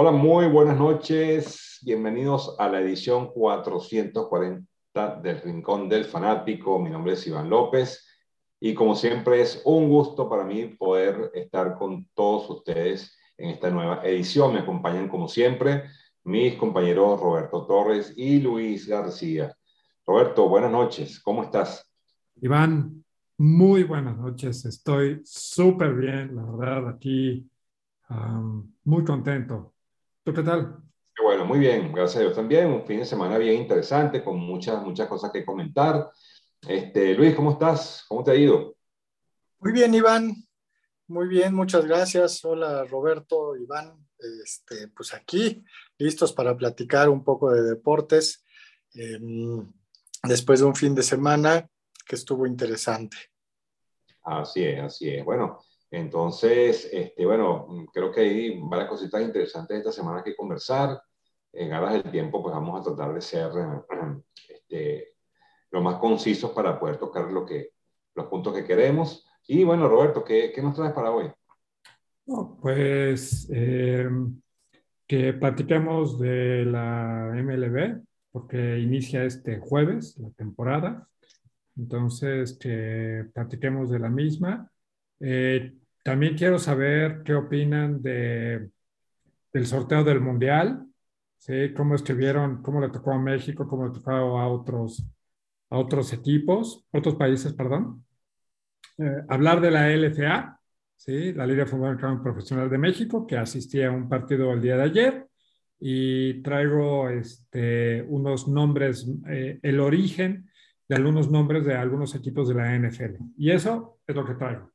Hola, muy buenas noches. Bienvenidos a la edición 440 del Rincón del Fanático. Mi nombre es Iván López y como siempre es un gusto para mí poder estar con todos ustedes en esta nueva edición. Me acompañan como siempre mis compañeros Roberto Torres y Luis García. Roberto, buenas noches. ¿Cómo estás? Iván, muy buenas noches. Estoy súper bien, la verdad, aquí muy contento. ¿Tú qué tal? Bueno, muy bien, gracias a Dios también. Un fin de semana bien interesante, con muchas, muchas cosas que comentar. Este, Luis, ¿cómo estás? ¿Cómo te ha ido? Muy bien, Iván. Muy bien, muchas gracias. Hola, Roberto, Iván. Este, pues aquí, listos para platicar un poco de deportes. Em, después de un fin de semana que estuvo interesante. Así es, así es. Bueno, entonces, este, bueno, creo que hay varias cositas interesantes esta semana que conversar. En aras del tiempo, pues vamos a tratar de ser este, lo más concisos para poder tocar lo que, los puntos que queremos. Y bueno, Roberto, ¿qué, qué nos traes para hoy? pues eh, que platiquemos de la MLB, porque inicia este jueves la temporada. Entonces, que platiquemos de la misma. Eh, también quiero saber qué opinan de, del sorteo del Mundial, ¿sí? cómo escribieron, cómo le tocó a México, cómo le tocó a otros, a otros equipos, otros países, perdón. Eh, hablar de la LFA, ¿sí? la Liga de Fútbol Profesional de México, que asistía a un partido el día de ayer, y traigo este, unos nombres, eh, el origen de algunos nombres de algunos equipos de la NFL. Y eso es lo que traigo.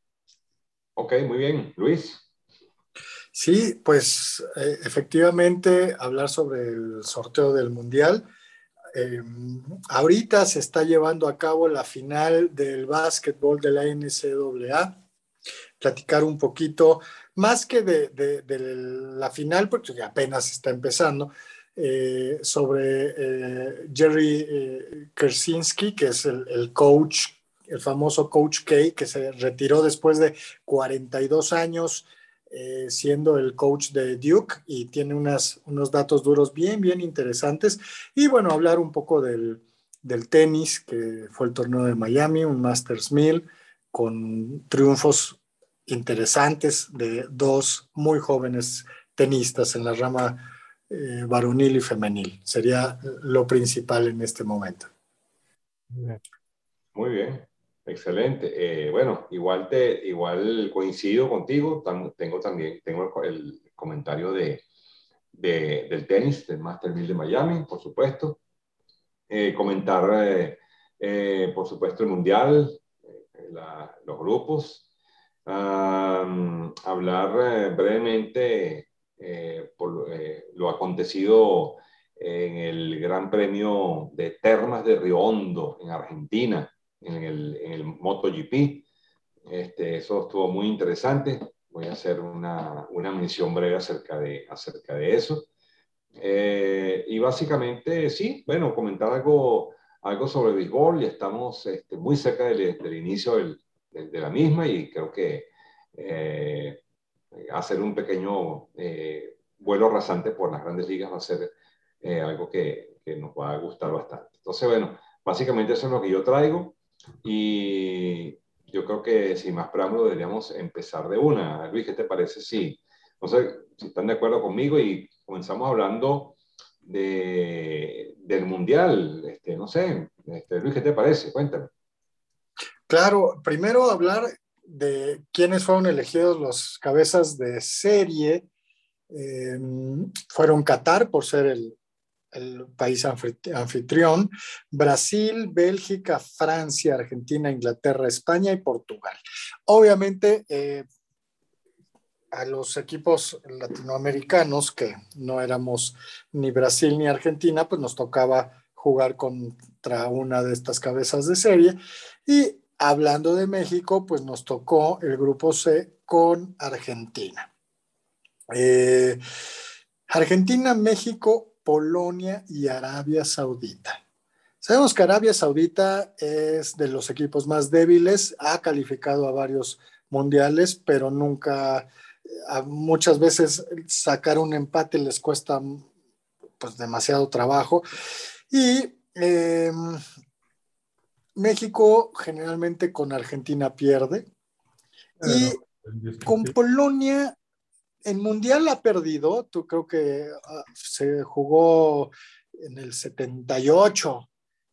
Ok, muy bien. Luis. Sí, pues eh, efectivamente hablar sobre el sorteo del Mundial. Em, ahorita se está llevando a cabo la final del básquetbol de la NCAA. Platicar un poquito, más que de, la final, porque apenas está empezando, eh, sobre eh, Jerry Kersinski, que es el coach el famoso Coach K, que se retiró después de 42 años eh, siendo el coach de Duke y tiene unas, unos datos duros bien, bien interesantes. Y bueno, hablar un poco del, tenis, que fue el torneo de Miami, un Masters 1000, con triunfos interesantes de dos muy jóvenes tenistas en la rama eh, varonil y femenil. Sería lo principal en este momento. Muy bien. Excelente. Eh, bueno, igual, te, igual coincido contigo. tengo también tengo el, comentario de, del tenis, del Master 1000 de Miami, por supuesto. Eh, comentar, eh, por supuesto, el Mundial, los grupos. hablar brevemente por lo acontecido en el Gran Premio de Termas de Río Hondo, en Argentina en el, en el MotoGP. Este, eso estuvo muy interesante. Voy a hacer una, una mención breve acerca de, acerca de eso. Eh, y básicamente, sí, bueno, comentar algo, algo sobre el béisbol. Ya estamos este, muy cerca del, del inicio del, de, la misma y creo que eh, hacer un pequeño eh, vuelo rasante por las grandes ligas va a ser algo que, que, nos va a gustar bastante. Entonces, bueno, básicamente eso es lo que yo traigo. Y yo creo que sin más preámbulo deberíamos empezar de una. Luis, ¿qué te parece? Sí. No sé si están de acuerdo conmigo y comenzamos hablando de, del Mundial. Este, no sé, este, Luis, ¿qué te parece? Cuéntame. Claro, primero hablar de quiénes fueron elegidos los cabezas de serie. Eh, fueron Qatar por ser el, el país anfitrión, Brasil, Bélgica, Francia, Argentina, Inglaterra, España y Portugal. Obviamente, eh, a los equipos latinoamericanos, que no éramos ni Brasil ni Argentina, pues nos tocaba jugar contra una de estas cabezas de serie. Y hablando de México, pues nos tocó el grupo C con Argentina. Eh, Argentina, México, Polonia y Arabia Saudita. Sabemos que Arabia Saudita es de los equipos más débiles, ha calificado a varios mundiales, pero nunca muchas veces sacar un empate les cuesta pues demasiado trabajo. Y em, México generalmente con Argentina pierde. y con Polonia en Mundial ha perdido. Tú creo que ah, se jugó en el 78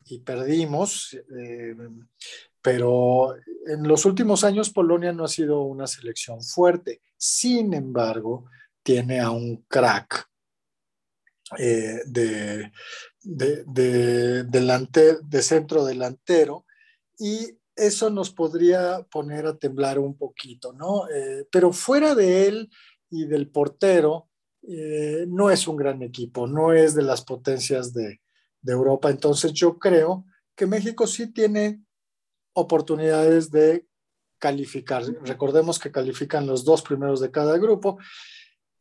y perdimos. Em, pero en los últimos años Polonia no ha sido una selección fuerte. Sin embargo, tiene a un crack eh, de, de, de centro delantero y eso nos podría poner a temblar un poquito, ¿no? Eh, pero fuera de él y del portero, eh, no es un gran equipo, no es de las potencias de, de Europa. Entonces yo creo que México sí tiene oportunidades de calificar. Recordemos que califican los dos primeros de cada grupo.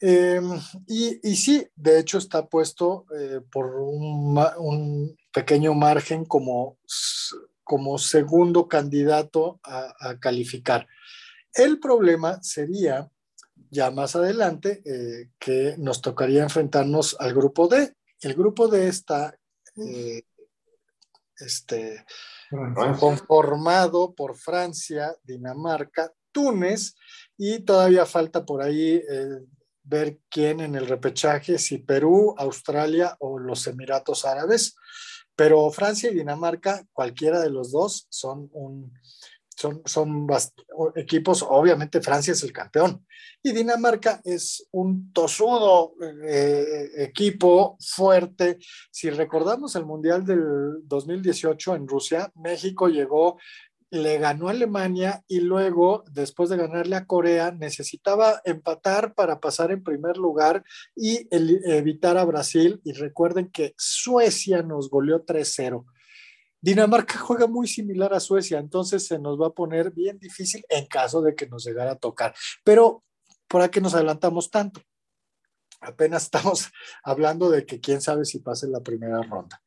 Em, y, y, sí, de hecho está puesto eh, por un, pequeño margen como, como segundo candidato a, calificar. El problema sería ya más adelante eh, que nos tocaría enfrentarnos al grupo D. El grupo D está eh, este, conformado por Francia, Dinamarca, Túnez y todavía falta por ahí eh, ver quién en el repechaje, si Perú, Australia o los Emiratos Árabes. Pero Francia y Dinamarca, cualquiera de los dos, son un, son, son equipos, obviamente Francia es el campeón y Dinamarca es un tosudo eh, equipo fuerte. Si recordamos el Mundial del 2018 en Rusia, México llegó, le ganó a Alemania y luego, después de ganarle a Corea, necesitaba empatar para pasar en primer lugar y evitar a Brasil. Y recuerden que Suecia nos goleó 3-0. Dinamarca juega muy similar a Suecia, entonces se nos va a poner bien difícil en caso de que nos llegara a tocar. Pero, ¿por qué nos adelantamos tanto? Apenas estamos hablando de que quién sabe si pase la primera ronda.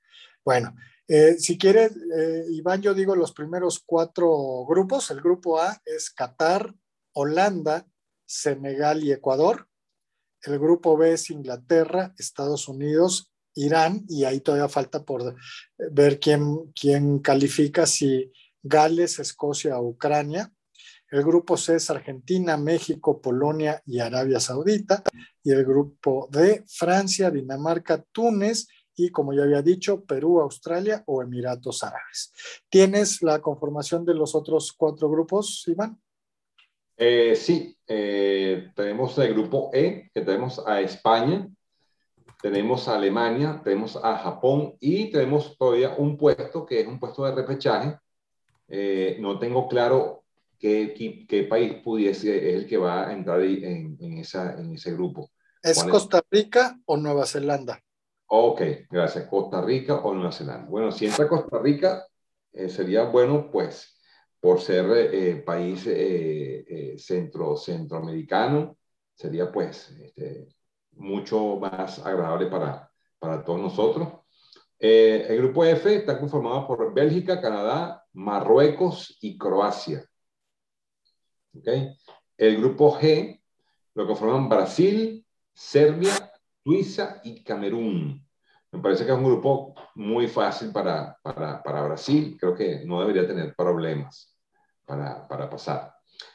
Bueno, eh, si quieres, eh, Iván, yo digo los primeros cuatro grupos. El grupo A es Qatar, Holanda, Senegal y Ecuador. El grupo B es Inglaterra, Estados Unidos Irán y ahí todavía falta por ver quién, quién califica, si Gales, Escocia o Ucrania. El grupo C es Argentina, México, Polonia y Arabia Saudita. Y el grupo D, Francia, Dinamarca, Túnez y, como ya había dicho, Perú, Australia o Emiratos Árabes. ¿Tienes la conformación de los otros cuatro grupos, Iván? Eh, sí, eh, tenemos el grupo E, que tenemos a España, tenemos a Alemania, tenemos a Japón y tenemos todavía un puesto que es un puesto de repechaje. Eh, no tengo claro qué, qué, país pudiese es el que va a entrar en, en, esa, en ese grupo. ¿Es Costa Rica o Nueva Zelanda? Ok, gracias. Costa Rica o Nueva Zelanda. Bueno, si entra Costa Rica, eh, sería bueno, pues, por ser eh, país centro, centroamericano, sería, pues, este, mucho más agradable para, para todos nosotros. Eh, el grupo F está conformado por Bélgica, Canadá, Marruecos y Croacia. ¿Okay? El grupo G lo conforman Brasil, Serbia, Suiza y Camerún. Me parece que es un grupo muy fácil para, para, para Brasil. Creo que no debería tener problemas para, para pasar.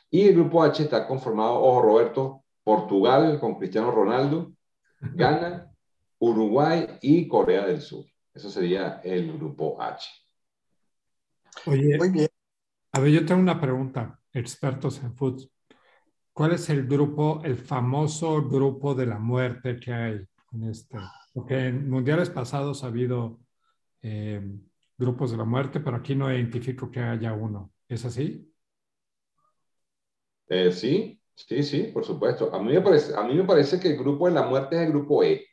Y el grupo H está conformado, ojo Roberto, Portugal con Cristiano Ronaldo, Ghana, Uruguay y Corea del Sur. Eso sería el grupo H. Oye, Muy bien. A ver, yo tengo una pregunta, expertos en fútbol. ¿Cuál es el grupo, el famoso grupo de la muerte que hay en este? Porque en mundiales pasados ha habido eh, grupos de la muerte, pero aquí no identifico que haya uno. ¿Es así? Eh, sí, Sí, sí, por supuesto. A mí me parece, a mí me parece que el grupo de la muerte es el grupo E.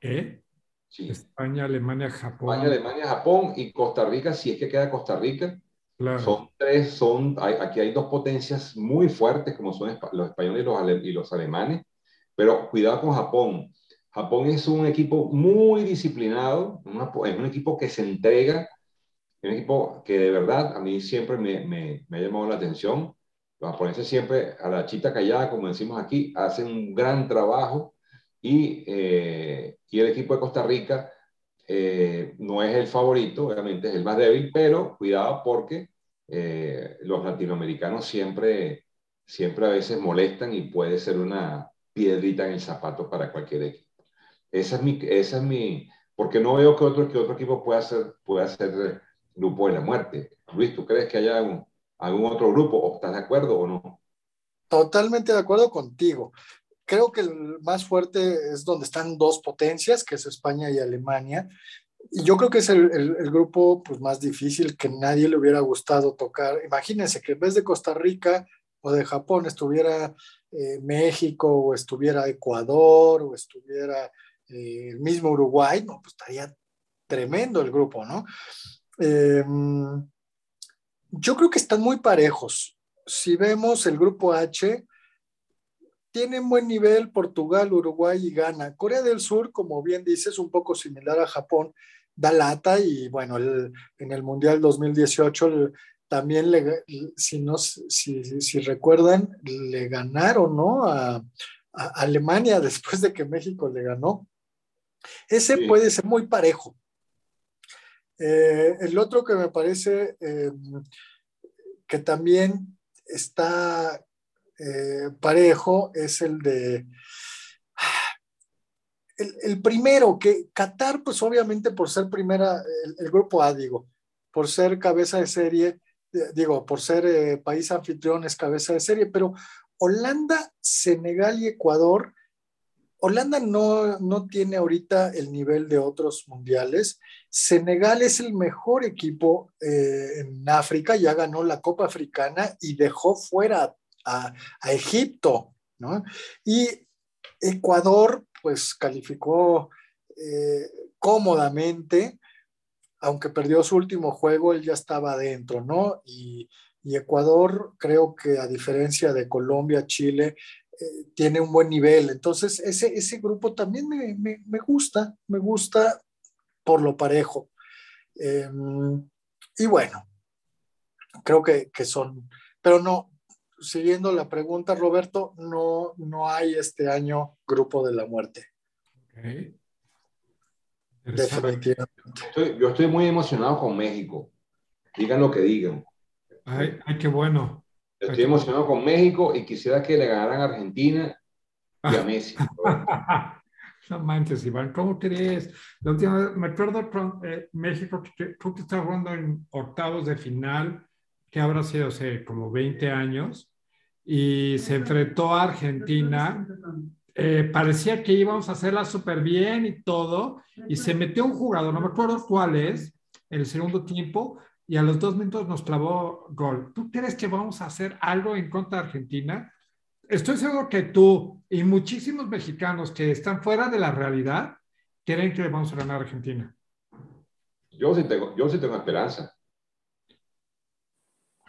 ¿E? Sí. España, Alemania, Japón. España, Alemania, Japón y Costa Rica, si es que queda Costa Rica. Claro. Son tres, son, aquí hay dos potencias muy fuertes como son los españoles y los, y los alemanes, pero cuidado con Japón. Japón es un equipo muy disciplinado, es un equipo que se entrega, es un equipo que de verdad a mí siempre me, me, me ha llamado la atención Los japoneses siempre, a la chita callada, como decimos aquí, hacen un gran trabajo y, eh, y el equipo de Costa Rica eh, no es el favorito, obviamente es el más débil, pero cuidado porque eh, los latinoamericanos siempre, siempre a veces molestan y puede ser una piedrita en el zapato para cualquier equipo. Esa es mi, esa es mi porque no veo que otro, que otro equipo pueda ser, pueda ser grupo de la muerte. Luis, ¿tú crees que haya algún, algún otro grupo o estás de acuerdo o no? Totalmente de acuerdo contigo. Creo que el más fuerte es donde están dos potencias, que es España y Alemania. Y yo creo que es el, el, grupo pues, más difícil que nadie le hubiera gustado tocar. Imagínense que en vez de Costa Rica o de Japón estuviera eh, México o estuviera Ecuador o estuviera eh, el mismo Uruguay, no, pues estaría tremendo el grupo, ¿no? Eh, yo creo que están muy parejos. Si vemos el grupo H, tienen buen nivel Portugal, Uruguay y Ghana. Corea del Sur, como bien dices, un poco similar a Japón, da lata y bueno, en el Mundial 2018 también, le, si, no, si, recuerdan, le ganaron ¿no? a, Alemania después de que México le ganó. Ese puede ser muy parejo. Eh, el otro que me parece eh, que también está eh, parejo es el de... El, primero, que Qatar, pues obviamente por ser primera, el, grupo A, digo, por ser cabeza de serie, digo, por ser país anfitrión es cabeza de serie, pero Holanda, Senegal y Ecuador Holanda no, no, tiene ahorita el nivel de otros mundiales. Senegal es el mejor equipo eh, en África, ya ganó la Copa Africana y dejó fuera a, Egipto, ¿no? Y Ecuador, pues calificó eh, cómodamente, aunque perdió su último juego, él ya estaba adentro, ¿no? Y, y Ecuador, creo que a diferencia de Colombia, Chile, eh, tiene un buen nivel. Entonces, ese, ese grupo también me, me, gusta, me gusta por lo parejo. Em, y bueno, creo que, que, son, pero no, siguiendo la pregunta, Roberto, no, no hay este año grupo de la muerte. Definitivamente. yo estoy muy emocionado con México. Digan lo que digan. Ay, ay qué bueno. Estoy emocionado con México y quisiera que le ganaran a Argentina y a Messi. no manches, Iván, ¿cómo crees? La última me acuerdo eh, México, tú que estás jugando en octavos de final, que habrá sido hace como 20 años, y se enfrentó a Argentina. Eh, parecía que íbamos a hacerla súper bien y todo, y se metió un jugador, no me acuerdo cuál es, el segundo tiempo, y a los dos minutos nos clavó gol. ¿Tú crees que vamos a hacer algo en contra de Argentina? Estoy seguro que tú y muchísimos mexicanos que están fuera de la realidad creen que vamos a ganar a Argentina. Yo sí tengo, yo sí tengo esperanza.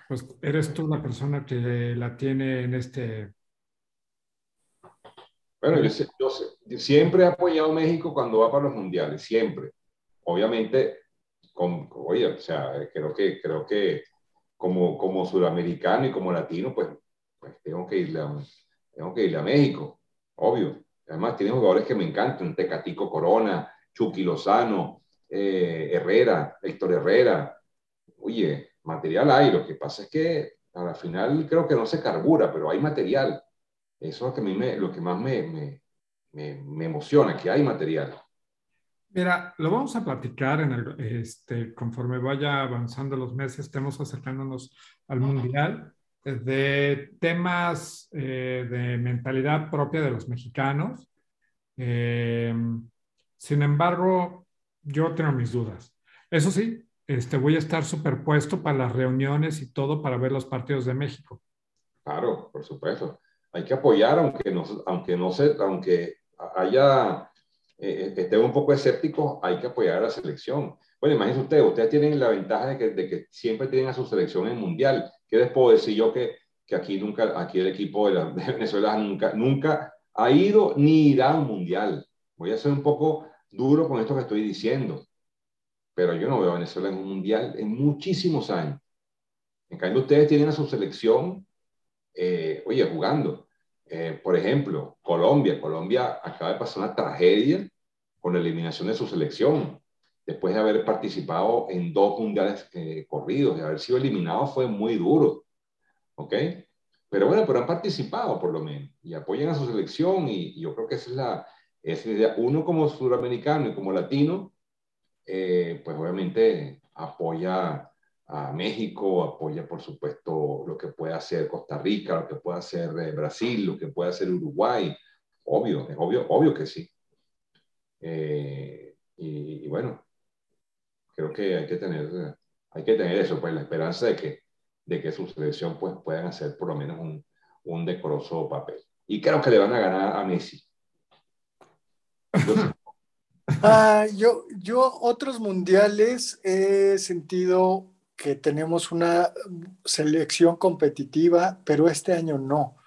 Pues eres tú la persona que la tiene en este... Bueno, yo, yo siempre he apoyado a México cuando va para los mundiales, siempre. Obviamente oye, o sea, creo que, creo que como, como suramericano y como latino, pues, pues tengo, que irle a, tengo que irle a México, obvio. Además, tiene jugadores que me encantan, Tecatico Corona, Chucky Lozano, eh, Herrera, Héctor Herrera. Oye, material hay, lo que pasa es que al final creo que no se carbura, pero hay material. Eso es lo que, a mí me, lo que más me, me, me, me emociona, que hay material. Mira, lo vamos a platicar en el, este, conforme vaya avanzando los meses, estemos acercándonos al Mundial, de temas eh, de mentalidad propia de los mexicanos. Eh, sin embargo, yo tengo mis dudas. Eso sí, este, voy a estar superpuesto para las reuniones y todo para ver los partidos de México. Claro, por supuesto. Hay que apoyar, aunque no, aunque no se, aunque haya eh, esté un poco escéptico, hay que apoyar a la selección. Bueno, imagínense ustedes, ustedes tienen la ventaja de que, de que siempre tienen a su selección en mundial. ¿Qué les puedo decir yo que, que aquí nunca, aquí el equipo de, la, Venezuela nunca, nunca ha ido ni irá a un mundial? Voy a ser un poco duro con esto que estoy diciendo, pero yo no veo a Venezuela en un mundial en muchísimos años. En cambio, ustedes tienen a su selección eh, oye, jugando. Eh, por ejemplo, Colombia. Colombia acaba de pasar una tragedia con la eliminación de su selección, después de haber participado en dos mundiales eh, corridos, de haber sido eliminado fue muy duro. ¿Ok? Pero bueno, pero han participado por lo menos y apoyan a su selección y, yo creo que esa es la, esa idea. Uno como suramericano y como latino, pues obviamente apoya a México, apoya por supuesto lo que puede hacer Costa Rica, lo que puede hacer eh, Brasil, lo que puede hacer Uruguay. Obvio, es obvio, obvio que sí. Eh, y, bueno, creo que hay que tener, hay que tener eso, pues la esperanza de que, de que su selección pues, puedan hacer por lo menos un, un decoroso papel. Y creo que le van a ganar a Messi. Ah, yo, yo otros mundiales he sentido que tenemos una selección competitiva, pero este año no.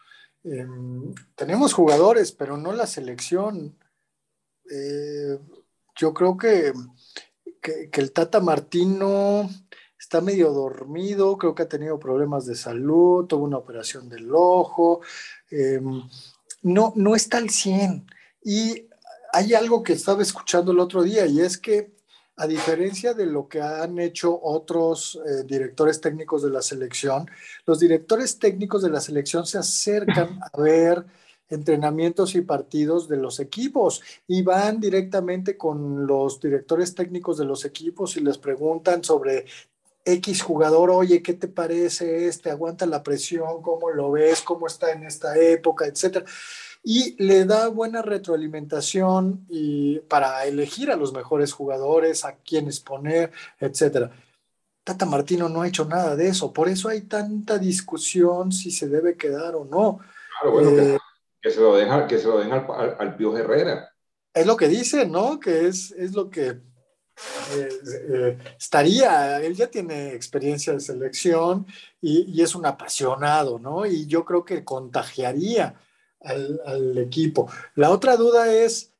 Em, tenemos jugadores, pero no la selección. Eh, yo creo que, que, el Tata Martino está medio dormido, creo que ha tenido problemas de salud, tuvo una operación del ojo, em, no, no está al 100. Y hay algo que estaba escuchando el otro día y es que a diferencia de lo que han hecho otros eh, directores técnicos de la selección, los directores técnicos de la selección se acercan a ver entrenamientos y partidos de los equipos y van directamente con los directores técnicos de los equipos y les preguntan sobre X jugador, oye, ¿qué te parece este? ¿Aguanta la presión? ¿Cómo lo ves? ¿Cómo está en esta época? Etcétera y le da buena retroalimentación y para elegir a los mejores jugadores, a quienes poner, etcétera. Tata Martino no ha hecho nada de eso, por eso hay tanta discusión si se debe quedar o no. Claro, bueno, que, se lo den, que se lo den al, al, Pío Herrera. Es lo que dice, ¿no? Que es, es lo que eh, eh, estaría, él ya tiene experiencia de selección y, y, es un apasionado, ¿no? Y yo creo que contagiaría al, equipo. La otra duda es,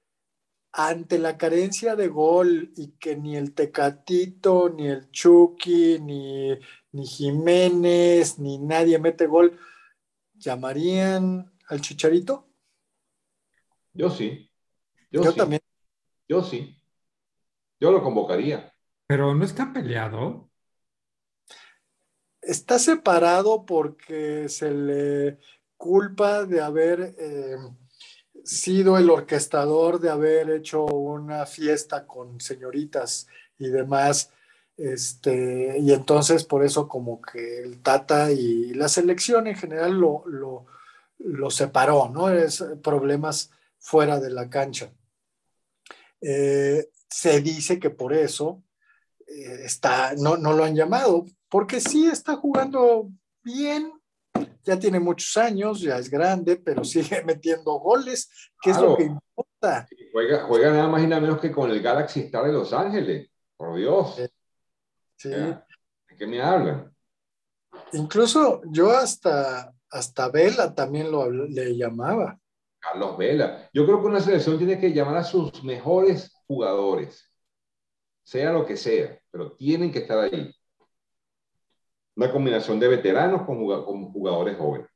ante la carencia de gol y que ni el Tecatito, ni el Chucky, ni, ni Jiménez, ni nadie mete gol, ¿llamarían al Chicharito? Yo sí. Yo, también. Yo sí. Yo lo convocaría. Pero no está peleado. Está separado porque se le culpa de haber eh, sido el orquestador, de haber hecho una fiesta con señoritas y demás. Este, y entonces por eso como que el Tata y la selección en general lo, lo, separó, ¿no? Es problemas fuera de la cancha. Eh, se dice que por eso eh, está, no, no lo han llamado, porque sí está jugando bien, ya tiene muchos años, ya es grande, pero sigue metiendo goles, que es lo que importa. Juega, juega, nada más y nada menos que con el Galaxy Star de Los Ángeles, por Dios. Sí. ¿De qué me hablan? Incluso yo hasta, hasta Vela también lo le llamaba. Carlos Vela. Yo creo que una selección tiene que llamar a sus mejores jugadores, sea lo que sea, pero tienen que estar ahí una combinación de veteranos con, jugadores jóvenes.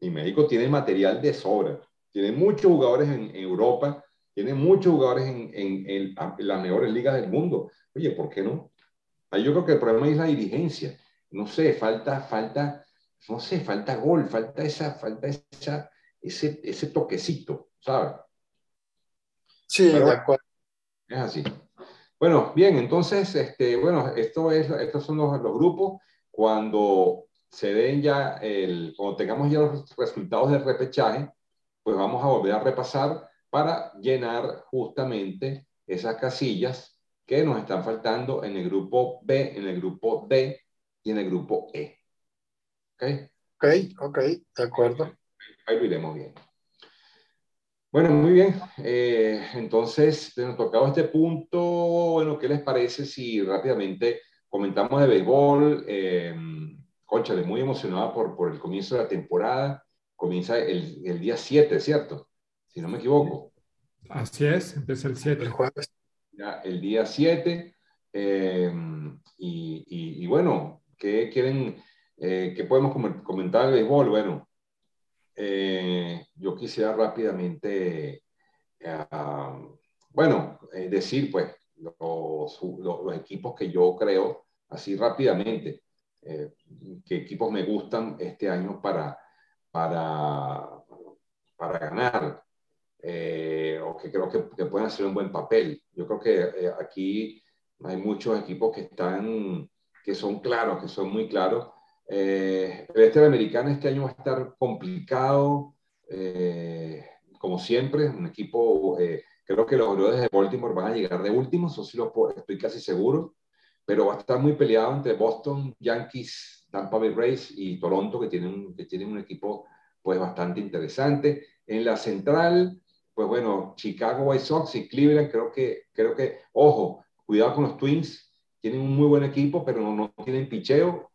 Y México tiene material de sobra. Tiene muchos jugadores en, Europa, tiene muchos jugadores en, las mejores ligas del mundo. Oye, ¿por qué no? Ahí yo creo que el problema es la dirigencia. No sé, falta, falta, no sé, falta gol, falta esa, falta esa, ese, ese toquecito, ¿sabes? Sí, de acuerdo. Es así. Bueno, bien, entonces, este, bueno, esto es, estos son los, los grupos cuando se den ya el, cuando tengamos ya los resultados del repechaje, pues vamos a volver a repasar para llenar justamente esas casillas que nos están faltando en el grupo B, en el grupo D y en el grupo E. ¿Ok? Ok, ok, de acuerdo. Ahí lo iremos bien. Bueno, muy bien. Eh, entonces, nos tocado este punto, bueno, ¿qué les parece si rápidamente comentamos de béisbol, eh, Conchale, muy emocionada por, por el comienzo de la temporada. Comienza el, el día 7, ¿cierto? Si no me equivoco. Así es, empieza el 7. El jueves. Ya, el día 7. Eh, y, y, bueno, ¿qué quieren, eh, qué podemos comentar de béisbol? Bueno, eh, yo quisiera rápidamente, bueno, decir pues los, los, equipos que yo creo, así rápidamente, qué equipos me gustan este año para, para, para ganar. o que creo que, que, pueden hacer un buen papel. Yo creo que aquí hay muchos equipos que están, que son claros, que son muy claros. Eh, el este americano este año va a estar complicado, eh, como siempre, un equipo, eh, creo que los Orioles de Baltimore van a llegar de últimos, eso sí lo estoy casi seguro, pero va a estar muy peleado entre Boston, Yankees, Tampa Bay Rays y Toronto, que tienen, que tienen un equipo pues bastante interesante. En la central, pues bueno, Chicago White Sox y Cleveland, creo que, creo que, ojo, Cuidado con los Twins, tienen un muy buen equipo, pero no, no tienen picheo,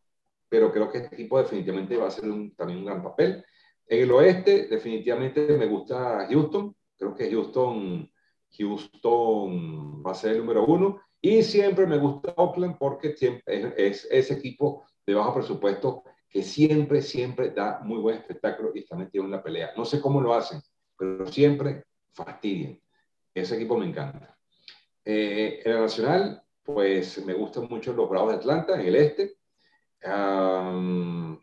pero creo que este equipo definitivamente va a hacer también un gran papel. En el oeste, definitivamente me gusta Houston, creo que Houston, Houston va a ser el número uno, y siempre me gusta Oakland porque es, ese equipo de bajo presupuesto que siempre, siempre da muy buen espectáculo y está metido en la pelea. No sé cómo lo hacen, pero siempre fastidian. Ese equipo me encanta. Eh, en la nacional, pues me gustan mucho los Bravos de Atlanta, en el este. El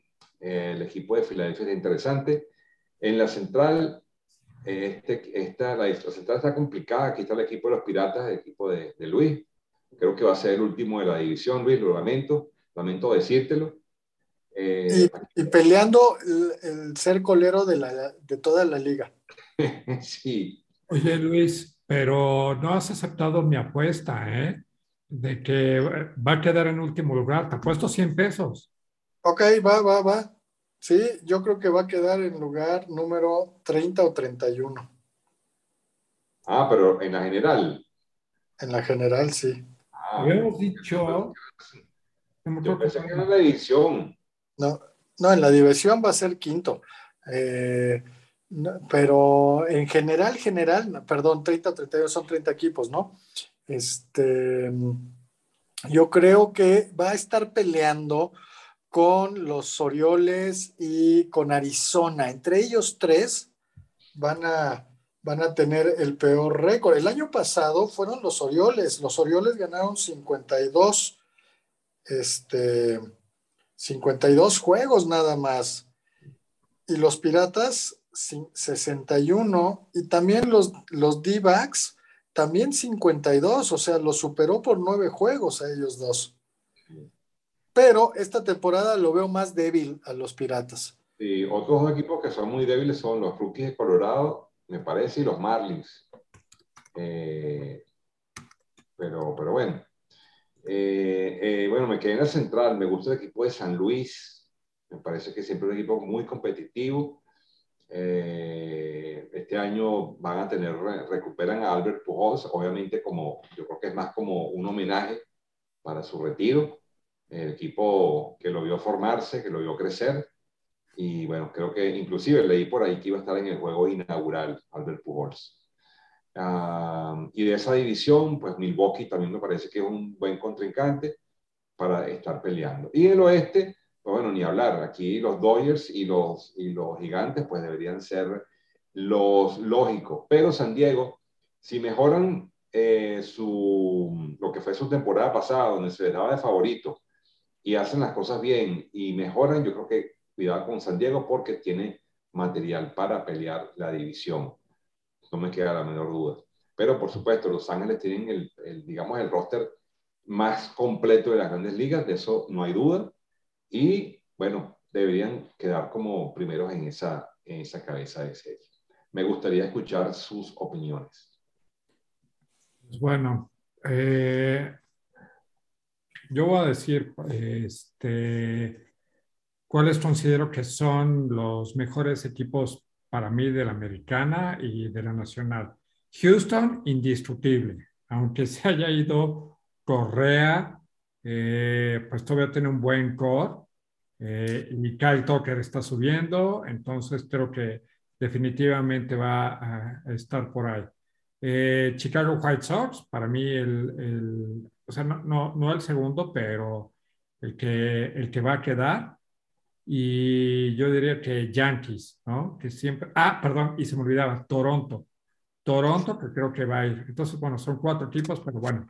equipo de Filadelfia es interesante. En la central, este, esta, la, central está complicada. Aquí está el equipo de los Piratas, el equipo de, Luis. Creo que va a ser el último de la división, Luis, lo lamento. Lamento decírtelo. Eh, y, peleando el, ser colero de, la, de toda la liga. sí. Oye, Luis, pero no has aceptado mi apuesta, ¿eh? De que va a quedar en último lugar. Te apuesto 100 pesos. Ok, va, va, va. Sí, yo creo que va a quedar en lugar número 30 o 31. Ah, pero en la general. En la general, sí. Ah, Habíamos dicho. Yo pensé que en la división. No, no, en la división va a ser quinto. Eh, pero en general, general, perdón, 30 o 32 son 30 equipos, ¿no? Este, yo creo que va a estar peleando con los Orioles y con Arizona. Entre ellos tres van a, van a tener el peor récord. El año pasado fueron los Orioles. Los Orioles ganaron 52, este, 52 juegos nada más. Y los Piratas 61 y también los, los D-backs también 52, o sea, lo superó por nueve juegos a ellos dos. Pero esta temporada lo veo más débil a los Piratas. Y otros equipos que son muy débiles son los Rookies de Colorado, me parece, y los Marlins. Eh, pero, pero bueno. Eh, eh, bueno, me quedé en la central, me gusta el equipo de San Luis, me parece que siempre es un equipo muy competitivo eh, este año van a tener, recuperan a Albert Pujols, obviamente como, yo creo que es más como un homenaje para su retiro, el equipo que lo vio formarse, que lo vio crecer, y bueno, creo que inclusive leí por ahí que iba a estar en el juego inaugural Albert Pujols. Ah, y de esa división, pues Milwaukee también me parece que es un buen contrincante para estar peleando. Y el oeste, bueno, ni hablar. Aquí los Dodgers y los, y los Gigantes pues deberían ser los lógicos. Pero San Diego, si mejoran eh, su, lo que fue su temporada pasada, donde se les daba de favorito, y hacen las cosas bien y mejoran, yo creo que cuidado con San Diego porque tiene material para pelear la división. No me queda la menor duda. Pero por supuesto, Los Ángeles tienen el, el digamos, el roster más completo de las grandes ligas, de eso no hay duda y bueno, deberían quedar como primeros en esa, en esa cabeza de serie. Me gustaría escuchar sus opiniones. Pues bueno, eh, yo voy a decir este, cuáles considero que son los mejores equipos para mí de la americana y de la nacional. Houston, indiscutible, aunque se haya ido Correa, eh, pues todavía tiene un buen core eh, y Kyle Tucker está subiendo, entonces creo que definitivamente va a, estar por ahí. Eh, Chicago White Sox, para mí, el, o sea, no, no, el segundo, pero el que, el que va a quedar. y yo diría que Yankees, ¿no? Que siempre, ah, perdón, y se me olvidaba, Toronto. Toronto, que creo que va a ir. Entonces, bueno, son cuatro equipos, pero bueno.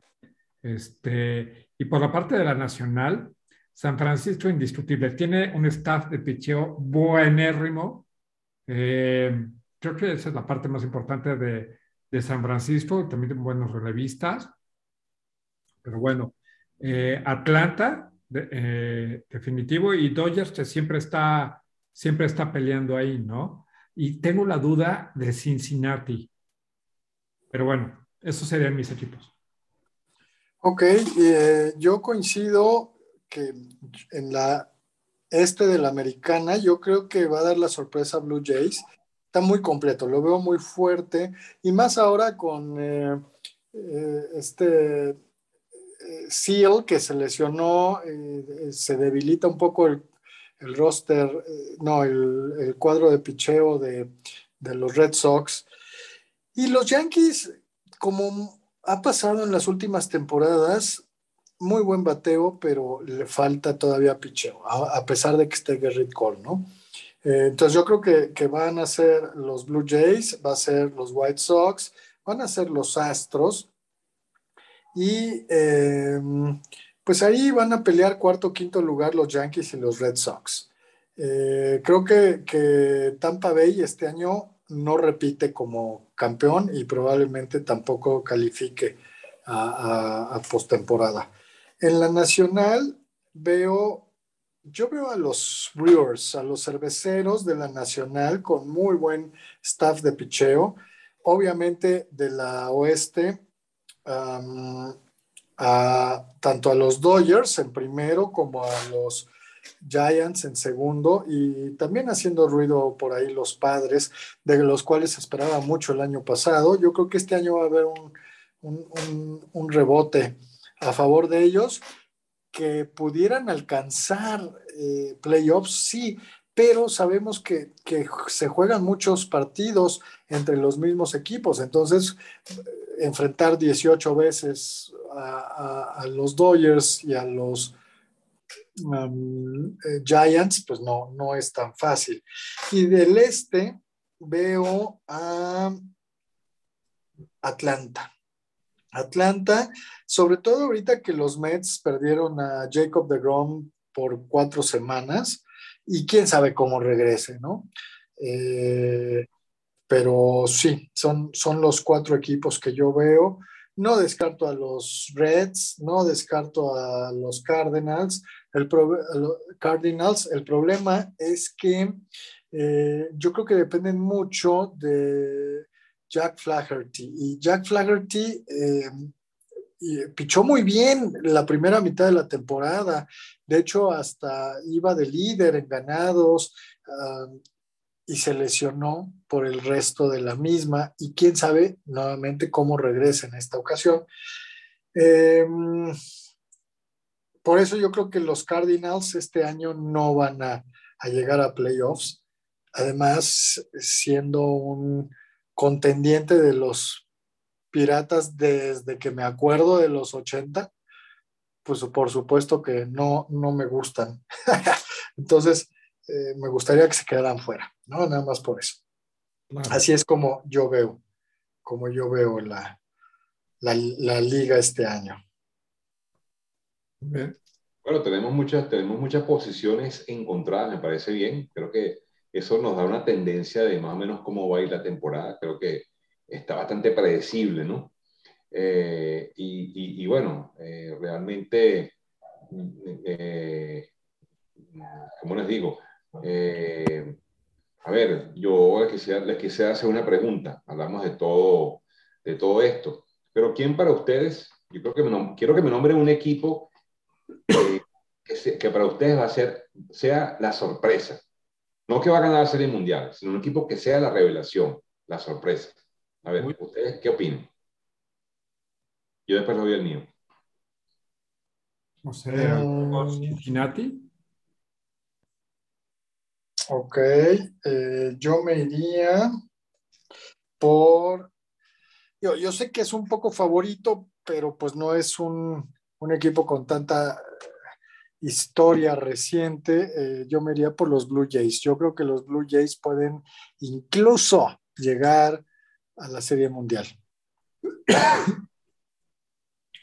Este, y por la parte de la nacional, San Francisco indiscutible. Tiene un staff de picheo buenérrimo. Eh, creo que esa es la parte más importante de, de San Francisco. También tiene buenos relevistas. Pero bueno, eh, Atlanta, eh, definitivo, y Dodgers que siempre está, siempre está peleando ahí, ¿no? Y tengo la duda de Cincinnati. Pero bueno, esos serían mis equipos. Ok, eh, yo coincido que en la este de la americana, yo creo que va a dar la sorpresa a Blue Jays. Está muy completo, lo veo muy fuerte y más ahora con este Seal, que se lesionó, eh, se debilita un poco el, roster, eh, no, el, cuadro de picheo de, los Red Sox. Y los Yankees, como ha pasado en las últimas temporadas, muy buen bateo, pero le falta todavía picheo, a, pesar de que esté Gerrit Cole, ¿no? Eh, entonces yo creo que, que, van a ser los Blue Jays, va a ser los White Sox, van a ser los Astros, y em, pues ahí van a pelear cuarto, quinto lugar los Yankees y los Red Sox. Eh, creo que, Tampa Bay este año no repite como campeón y probablemente tampoco califique a, a, postemporada. En la nacional veo, yo veo a los Brewers, a los cerveceros de la nacional con muy buen staff de picheo. Obviamente de la oeste a, tanto a los Dodgers en primero como a los Giants en segundo y también haciendo ruido por ahí los padres, de los cuales esperaba mucho el año pasado. Yo creo que este año va a haber un, un, rebote a favor de ellos que pudieran alcanzar eh, playoffs, sí, pero sabemos que, que, se juegan muchos partidos entre los mismos equipos, entonces enfrentar 18 veces a, los Dodgers y a los um, eh, Giants, pues no, no es tan fácil. Y del este veo a Atlanta. Atlanta, sobre todo ahorita que los Mets perdieron a Jacob de Grom por cuatro semanas y quién sabe cómo regrese, ¿no? Eh, pero sí, son, son los cuatro equipos que yo veo. No descarto a los Reds, no descarto a los Cardinals. El, Cardinals, el problema es que eh, yo creo que dependen mucho de Jack Flaherty. Y Jack Flaherty eh, pichó muy bien la primera mitad de la temporada. De hecho, hasta iba de líder en ganados. Y se lesionó por el resto de la misma y quién sabe nuevamente cómo regresa en esta ocasión. Em, por eso yo creo que los Cardinals este año no van a, llegar a playoffs. Además, siendo un contendiente de los Piratas desde que me acuerdo de los 80, pues por supuesto que no, no me gustan. Entonces, eh, me gustaría que se quedaran fuera, ¿no? Nada más por eso. Así es como yo veo, como yo veo la, la, liga este año. Bueno, tenemos muchas, tenemos muchas posiciones encontradas, me parece bien. Creo que eso nos da una tendencia de más o menos cómo va a ir la temporada. Creo que está bastante predecible, ¿no? Eh, y, bueno, eh, realmente, como les digo, eh, a ver, yo les quisiera, hacer una pregunta. Hablamos de todo, de todo esto. Pero ¿quién para ustedes? Yo creo que quiero que me nombren un equipo que, que, para ustedes va a ser, sea la sorpresa. No que va a ganar la Serie Mundial, sino un equipo que sea la revelación, la sorpresa. A ver, ¿ustedes qué opinan? Yo después lo doy el mío. O sea, Cincinnati. Ok, eh, yo me iría por... Yo, yo, sé que es un poco favorito, pero pues no es un, equipo con tanta historia reciente, eh, yo me iría por los Blue Jays. Yo creo que los Blue Jays pueden incluso llegar a la Serie Mundial.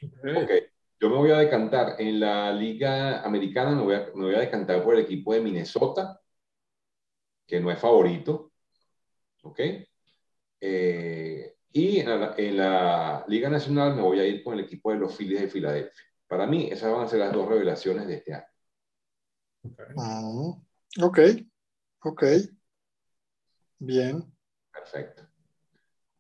Ok, yo me voy a decantar en la Liga Americana, me voy a, me voy a decantar por el equipo de Minnesota, que no es favorito. Ok. Eh, y en la, Liga Nacional me voy a ir con el equipo de los Phillies de Filadelfia. Para mí, esas van a ser las dos revelaciones de este año. ok, ok. Bien. Perfecto.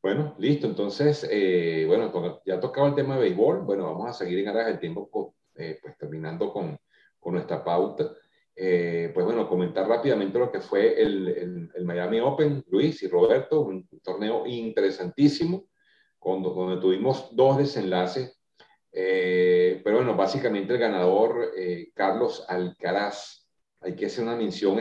Bueno, listo. Entonces, eh, bueno, ya tocado el tema de béisbol. Bueno, vamos a seguir en aras del tiempo, eh, pues terminando con, con nuestra pauta. Eh, pues bueno, comentar rápidamente lo que fue el, el, Miami Open, Luis y Roberto, un torneo interesantísimo, con, donde tuvimos dos desenlaces. Pero bueno, básicamente el ganador, Carlos Alcaraz. Hay que hacer una mención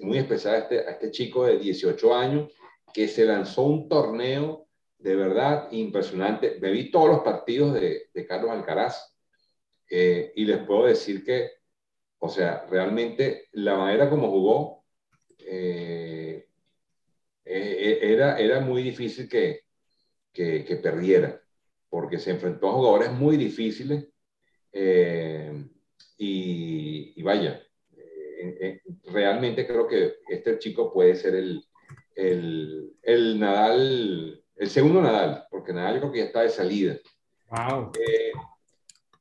muy especial a este, este chico de 18 años que se lanzó un torneo de verdad impresionante. Me vi todos los partidos de, Carlos Alcaraz eh, y les puedo decir que, o sea, realmente la manera como jugó eh, eh, era, era muy difícil que, que, perdiera, porque se enfrentó a jugadores muy difíciles y, y, vaya, realmente creo que este chico puede ser el, el, el Nadal, el segundo Nadal, porque Nadal creo que ya está de salida. Wow. Eh,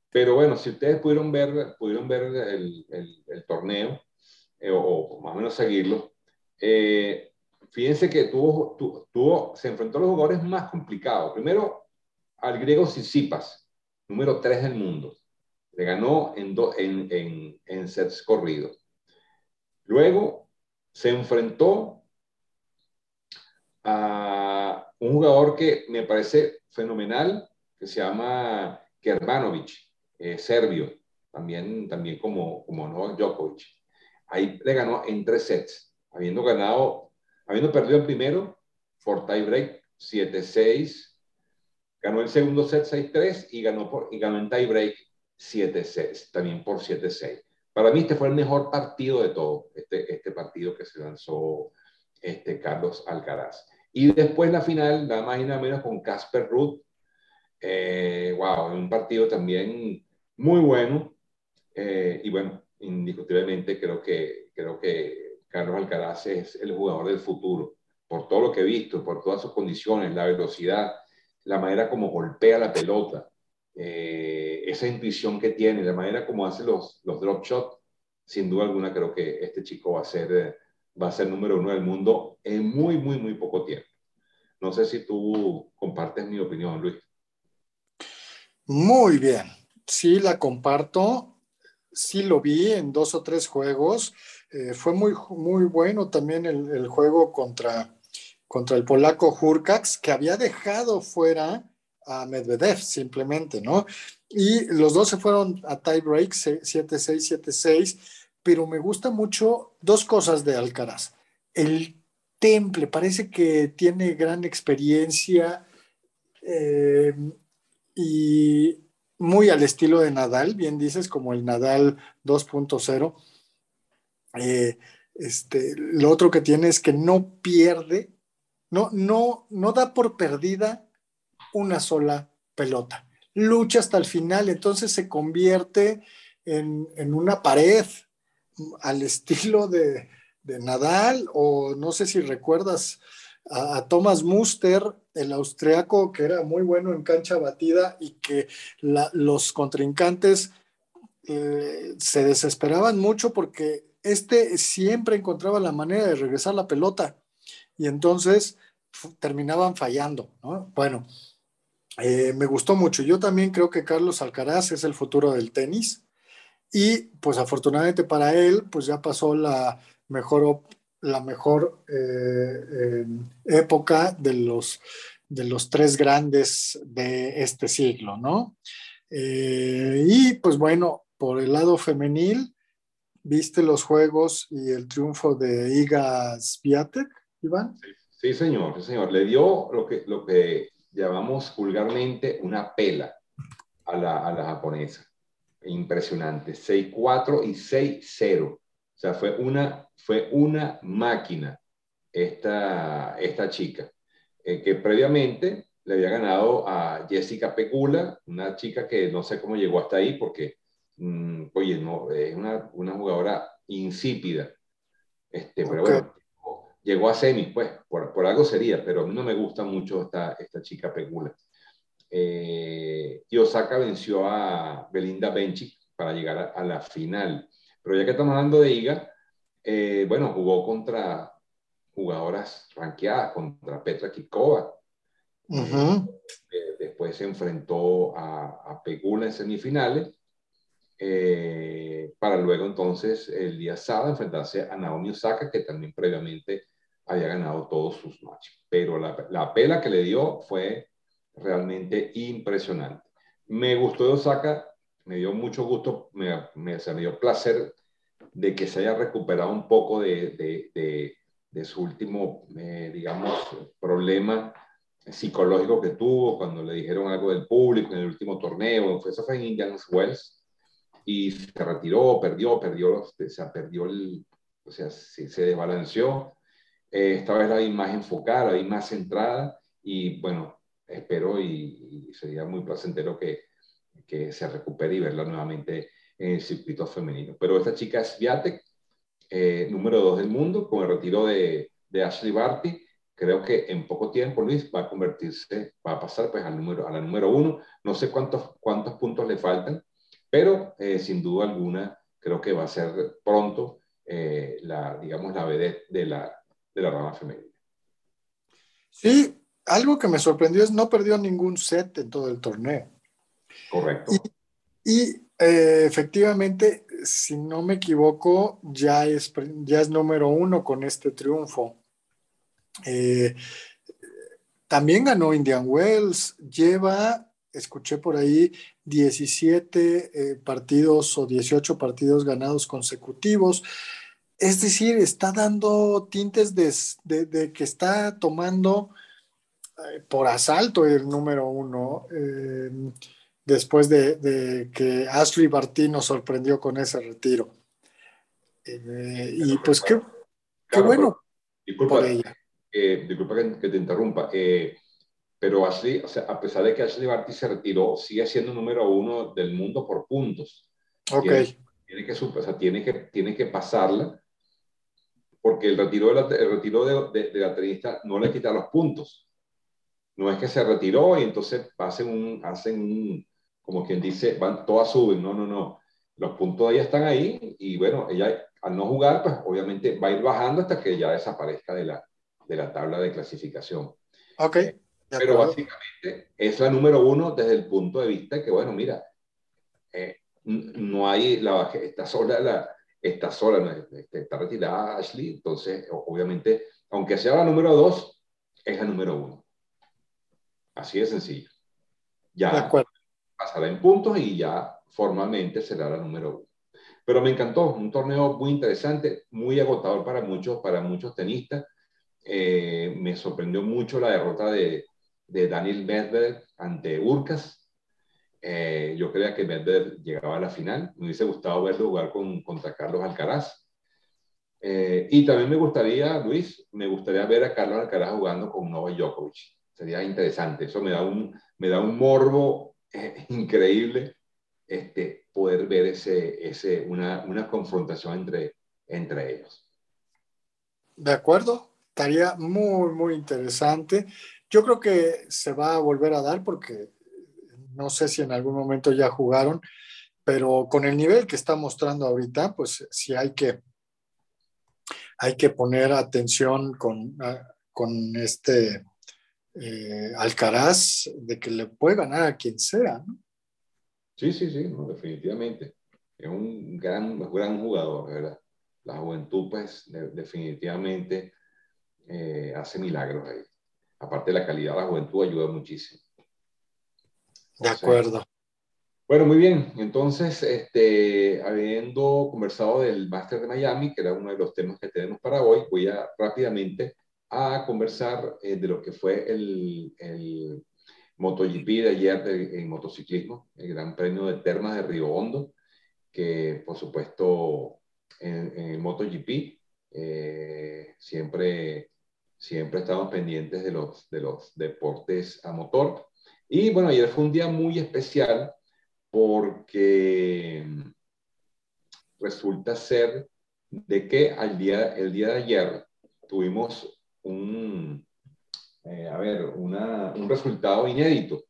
pero bueno, si ustedes pudieron ver, pudieron ver el, el, torneo, eh, o, más o menos seguirlo, eh, fíjense que tuvo, tuvo, se enfrentó a los jugadores más complicados. Primero, al griego Sisipas, número 3 del mundo. Le ganó en, en, en, en sets corridos. Luego se enfrentó a un jugador que me parece fenomenal, que se llama Kerbanovic, eh, serbio, también, también como, como Novak Djokovic. Ahí le ganó en tres sets, habiendo ganado, habiendo perdido el primero por tiebreak 7-6, ganó el segundo set 6-3 y ganó, por, y ganó en tiebreak 7-6, también por 7-6. Para mí este fue el mejor partido de todo, este, este partido que se lanzó este Carlos Alcaraz. Y después la final, nada más y nada menos con Casper Ruth. Eh, wow, un partido también muy bueno. Eh, y bueno, indiscutiblemente creo que, creo que Carlos Alcaraz es el jugador del futuro, por todo lo que he visto, por todas sus condiciones, la velocidad, la manera como golpea la pelota, eh, esa intuición que tiene, la manera como hace los, los drop shots, sin duda alguna creo que este chico va a ser va a ser número uno del mundo en muy, muy, muy poco tiempo. No sé si tú compartes mi opinión, Luis. Muy bien, sí la comparto, sí lo vi en dos o tres juegos, eh, fue muy, muy bueno también el, juego contra, contra el polaco Hurkacz, que había dejado fuera a Medvedev simplemente, ¿no? Y los dos se fueron a tie break 7-6, 7-6 pero me gusta mucho dos cosas de Alcaraz. El temple, parece que tiene gran experiencia eh, y muy al estilo de Nadal, bien dices, como el Nadal 2.0. Eh, este, lo otro que tiene es que no pierde, no, no, no da por perdida una sola pelota. Lucha hasta el final, entonces se convierte en, en una pared al estilo de, Nadal, o no sé si recuerdas a, Thomas Muster, el austriaco que era muy bueno en cancha batida y que los contrincantes eh, se desesperaban mucho porque este siempre encontraba la manera de regresar la pelota y entonces terminaban fallando. Bueno, eh, me gustó mucho. Yo también creo que Carlos Alcaraz es el futuro del tenis. Y pues afortunadamente para él, pues ya pasó la mejor, la mejor eh, eh, época de los, de los tres grandes de este siglo, ¿no? Y pues bueno, por el lado femenil, ¿viste los juegos y el triunfo de Iga Swiatek, Iván? Sí, señor, sí, señor. Le dio lo que, lo que llamamos vulgarmente una pela a la, a la japonesa impresionante, 6-4 y 6-0. O sea, fue una, fue una máquina esta, esta chica, eh, que previamente le había ganado a Jessica Pecula, una chica que no sé cómo llegó hasta ahí porque, mm, oye, no, es una, una jugadora insípida. Este, Pero bueno, llegó a semi, pues, por, por, algo sería, pero a mí no me gusta mucho esta, esta chica Pecula. Eh, y Osaka venció a Belinda Bencic para llegar a, la final. Pero ya que estamos hablando de Iga, eh, bueno, jugó contra jugadoras ranqueadas, contra Petra Kikova. Eh, después se enfrentó a, a Pegula en semifinales, para luego entonces el día sábado enfrentarse a Naomi Osaka, que también previamente había ganado todos sus matches. Pero la, la pela que le dio fue realmente impresionante. Me gustó de Osaka, me dio mucho gusto, me, me, se me dio placer de que se haya recuperado un poco de, de, de, su último, eh, digamos, problema psicológico que tuvo cuando le dijeron algo del público en el último torneo. Eso fue en Indians Wells y se retiró, perdió, perdió, o sea, perdió el, o sea, se, se desbalanceó. Eh, esta vez la vi más enfocada, la vi más centrada y bueno, espero y, sería muy placentero que, que, se recupere y verla nuevamente en el circuito femenino. Pero esta chica es Viatek, eh, número dos del mundo, con el retiro de, Ashley Barty. Creo que en poco tiempo, Luis, va a convertirse, va a pasar pues al número, a la número uno. No sé cuántos, cuántos puntos le faltan, pero eh, sin duda alguna creo que va a ser pronto la, digamos, la vedette de la, de la rama femenina. Sí, algo que me sorprendió es no perdió ningún set en todo el torneo. Correcto. Y, eh, efectivamente, si no me equivoco, ya es, ya es número uno con este triunfo. Eh, también ganó Indian Wells, lleva, escuché por ahí, 17 eh, partidos o 18 partidos ganados consecutivos. Es decir, está dando tintes de, de que está tomando por asalto el número uno, eh, después de, que Ashley Barty nos sorprendió con ese retiro. Eh, y pues qué, qué bueno. Disculpa, eh, disculpa que, te interrumpa, pero Ashley, o sea, a pesar de que Ashley Barty se retiró, sigue siendo número uno del mundo por puntos. Ok. Tiene, que, o sea, tiene, que, tiene que pasarla porque el retiro de la, el retiro de, de la tenista no le quita los puntos no es que se retiró y entonces hacen un, hacen un, como quien dice, van, todas suben, no, no, no. Los puntos de ella están ahí y bueno, ella al no jugar, pues obviamente va a ir bajando hasta que ya desaparezca de la, de la tabla de clasificación. Ok. Pero básicamente es la número uno desde el punto de vista que, bueno, mira, eh, no hay, la, está sola, la, está sola, este, está retirada Ashley, entonces obviamente, aunque sea la número dos, es la número uno. Así de sencillo. Ya pasará en puntos y ya formalmente será la número uno. Pero me encantó, un torneo muy interesante, muy agotador para muchos, para muchos tenistas. Eh, me sorprendió mucho la derrota de, de Daniel Medvedev ante Urcas. Eh, yo creía que Medvedev llegaba a la final. Me hubiese gustado verlo jugar con, contra Carlos Alcaraz. Eh, y también me gustaría, Luis, me gustaría ver a Carlos Alcaraz jugando con Novak Djokovic sería interesante. Eso me da un, me da un morbo eh, increíble este, poder ver ese, ese, una, una confrontación entre, entre ellos. De acuerdo, estaría muy, muy interesante. Yo creo que se va a volver a dar porque no sé si en algún momento ya jugaron, pero con el nivel que está mostrando ahorita, pues sí hay que, hay que poner atención con, con este eh, Alcaraz de que le puede ganar a quien sea. ¿no? Sí, sí, sí, definitivamente. Es un gran, gran jugador, ¿verdad? La juventud, pues, definitivamente eh, hace milagros ahí. Aparte de la calidad, la juventud ayuda muchísimo. De acuerdo. Bueno, muy bien. Entonces, este, habiendo conversado del Máster de Miami, que era uno de los temas que tenemos para hoy, voy a rápidamente a conversar eh, de lo que fue el, el MotoGP de ayer en motociclismo, el Gran Premio de Termas de Río Hondo, que por supuesto en, el MotoGP eh, siempre, siempre estamos pendientes de los, de los deportes a motor. Y bueno, ayer fue un día muy especial porque resulta ser de que al día, el día de ayer tuvimos un, eh, a ver, un resultado inédito,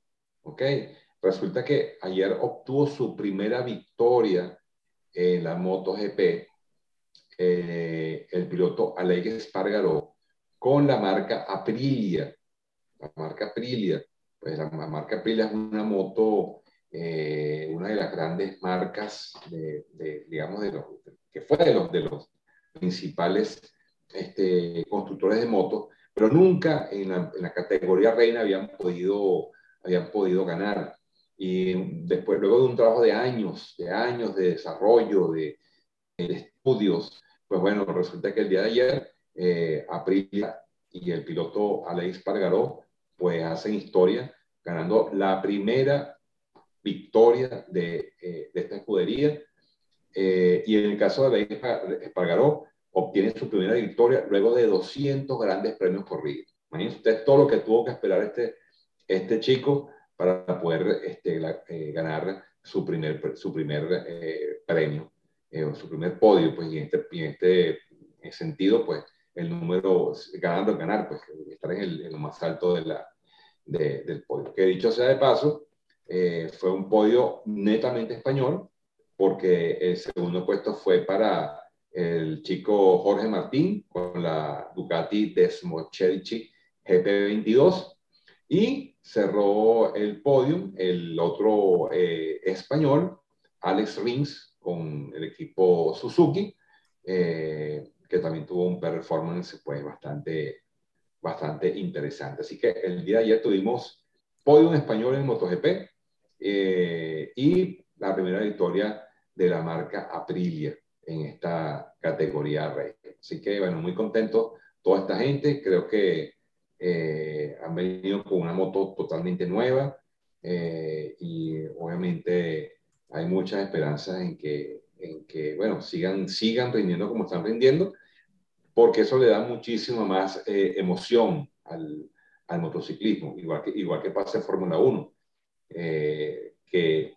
¿ok? Resulta que ayer obtuvo su primera victoria en la MotoGP eh, el piloto Alex Espargaró con la marca Aprilia. La marca Aprilia, pues la, marca Aprilia es una moto, eh, una de las grandes marcas de, digamos, de los, que fue de los, de los principales este, constructores de motos pero nunca en la, categoría reina habían podido, habían podido ganar. Y después, luego de un trabajo de años, de años de desarrollo, de, estudios, pues bueno, resulta que el día de ayer, eh, Aprilia y el piloto Alex Pargaró, pues hacen historia, ganando la primera victoria de, eh, de esta escudería. Eh, y en el caso de Alex Espargaró, obtiene su primera victoria luego de 200 grandes premios corridos. Imagínense usted todo lo que tuvo que esperar este, este chico para poder este, eh, ganar su primer, su primer eh, premio, eh, su primer podio, pues, y en este, en este sentido, pues, el número, ganando, ganar, pues, estar en, el, en lo más alto de la, del podio. Que dicho sea de paso, fue un podio netamente español, porque el segundo puesto fue para el chico Jorge Martín con la Ducati Desmocherici GP22 y cerró el podio el otro eh, español, Alex Rins, con el equipo Suzuki, eh, que también tuvo un performance pues, bastante, bastante interesante. Así que el día de ayer tuvimos podio en español en MotoGP eh, y la primera victoria de la marca Aprilia en esta categoría rey. Así que, bueno, muy contento toda esta gente. Creo que eh, han venido con una moto totalmente nueva eh, y obviamente hay muchas esperanzas en que, en que bueno, sigan, sigan rindiendo como están rindiendo, porque eso le da muchísimo más eh, emoción al, al, motociclismo, igual que, igual que pasa en Fórmula 1, que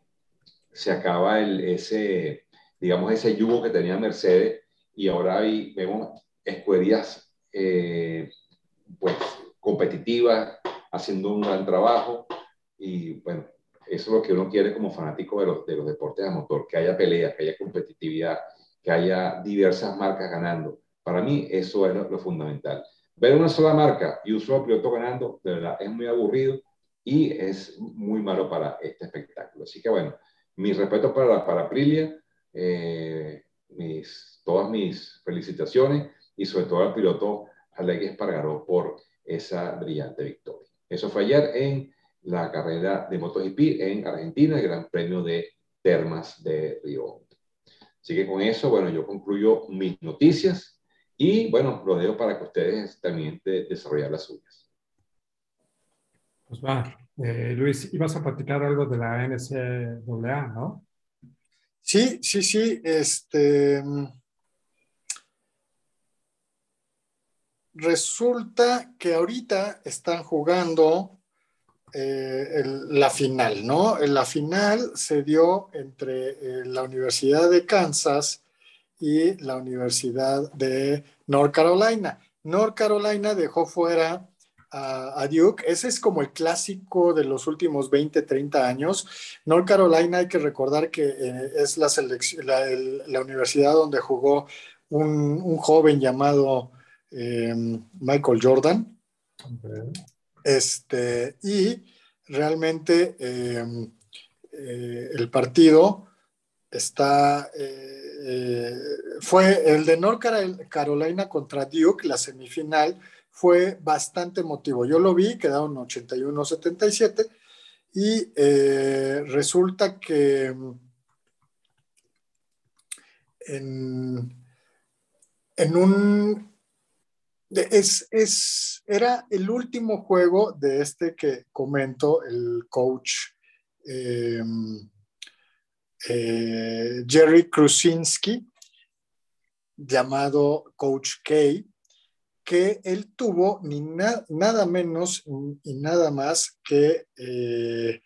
se acaba el, ese digamos, ese yugo que tenía Mercedes y ahora vemos escuderías eh, pues, competitivas, haciendo un gran trabajo y bueno, eso es lo que uno quiere como fanático de los, de los deportes a motor, que haya peleas, que haya competitividad, que haya diversas marcas ganando. Para mí eso es lo, fundamental. Ver una sola marca y un solo piloto ganando, de verdad, es muy aburrido y es muy malo para este espectáculo. Así que bueno, mi respeto para, para Aprilia, eh, mis, todas mis felicitaciones y sobre todo al piloto Alex Espargaró por esa brillante victoria. Eso fue ayer en la carrera de MotoGP en Argentina, el Gran Premio de Termas de Río Así que con eso, bueno, yo concluyo mis noticias y bueno, lo dejo para que ustedes también desarrollen las suyas. Pues va, eh, Luis, ibas a platicar algo de la NCAA, ¿no? Sí, sí, sí. Este, resulta que ahorita están jugando eh, la final, ¿no? La final se dio entre eh, la Universidad de Kansas y la Universidad de North Carolina. North Carolina dejó fuera a, Duke. Ese es como el clásico de los últimos 20, 30 años. North Carolina, hay que recordar que eh, es la, la, universidad donde jugó un, joven llamado em, Michael Jordan. Este, y realmente em, eh, el partido está, eh, fue el de North Carolina contra Duke, la semifinal, fue bastante emotivo. Yo lo vi, quedaron 81-77 y eh, resulta que en, en un Es, es, era el último juego de este que comento, el coach eh, Jerry Krusinski, llamado Coach K, que él tuvo nada menos y nada más que, eh,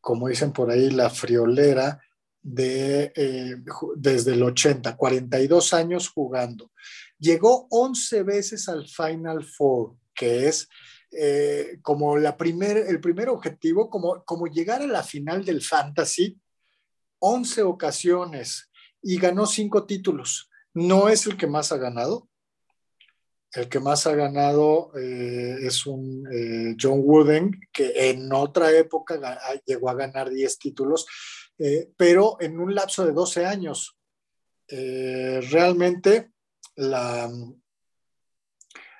como dicen por ahí, la friolera de, eh, desde el 80, 42 años jugando. Llegó 11 veces al Final Four, que es como la primer, el primer objetivo, como, como llegar a la final del Fantasy, 11 ocasiones y ganó 5 títulos. No es el que más ha ganado. El que más ha ganado eh, es un eh, John Wooden, que en otra época llegó a ganar 10 títulos, pero en un lapso de 12 años. realmente la,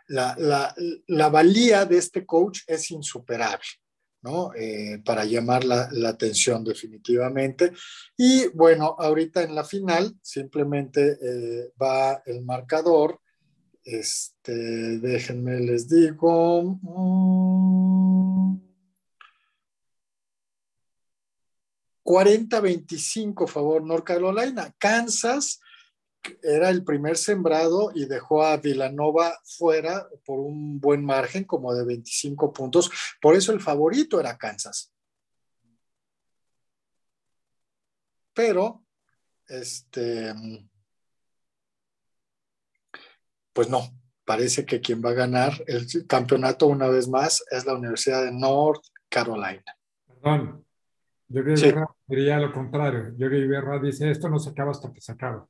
la, valía de este coach es insuperable. Eh, para llamar la, atención definitivamente. Y bueno, ahorita en la final simplemente eh, va el marcador. Este, déjenme les digo. 40-25 mm, favor North Carolina. Kansas era el primer sembrado y dejó a Villanova fuera por un buen margen, como de 25 puntos. Por eso el favorito era Kansas. Pero, este, pues no, parece que quien va a ganar el campeonato una vez más es la Universidad de North Carolina. Perdón, yo diría lo contrario. Yo Iberra dice, esto no se acaba hasta que se acaba.